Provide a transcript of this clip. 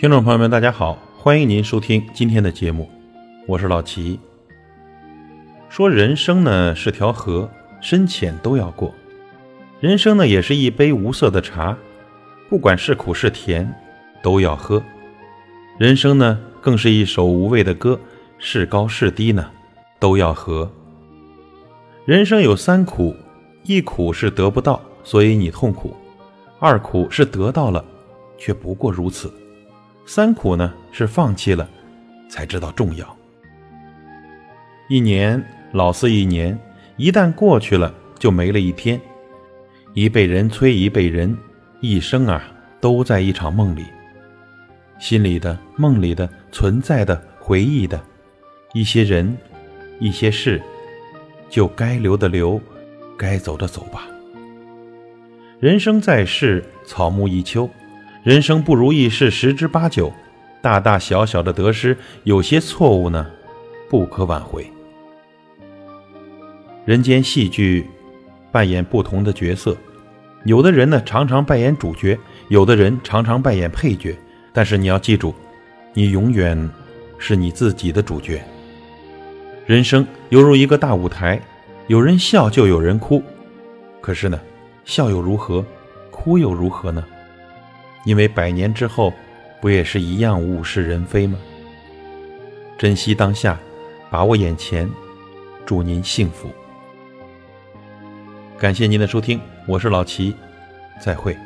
听众朋友们，大家好，欢迎您收听今天的节目，我是老齐。说人生呢是条河，深浅都要过；人生呢也是一杯无色的茶，不管是苦是甜，都要喝。人生呢更是一首无味的歌，是高是低呢，都要和。人生有三苦，一苦是得不到，所以你痛苦；二苦是得到了，却不过如此；三苦呢是放弃了，才知道重要。一年老似一年，一旦过去了，就没了一天。一辈人催一辈人，一生啊都在一场梦里。心里的、梦里的、存在的、回忆的，一些人，一些事。就该留的留，该走的走吧。人生在世，草木一秋，人生不如意事十之八九，大大小小的得失，有些错误呢，不可挽回。人间戏剧，扮演不同的角色，有的人呢常常扮演主角，有的人常常扮演配角，但是你要记住，你永远是你自己的主角。人生犹如一个大舞台，有人笑就有人哭，可是呢，笑又如何，哭又如何呢？因为百年之后，不也是一样物是人非吗？珍惜当下，把握眼前，祝您幸福。感谢您的收听，我是老齐，再会。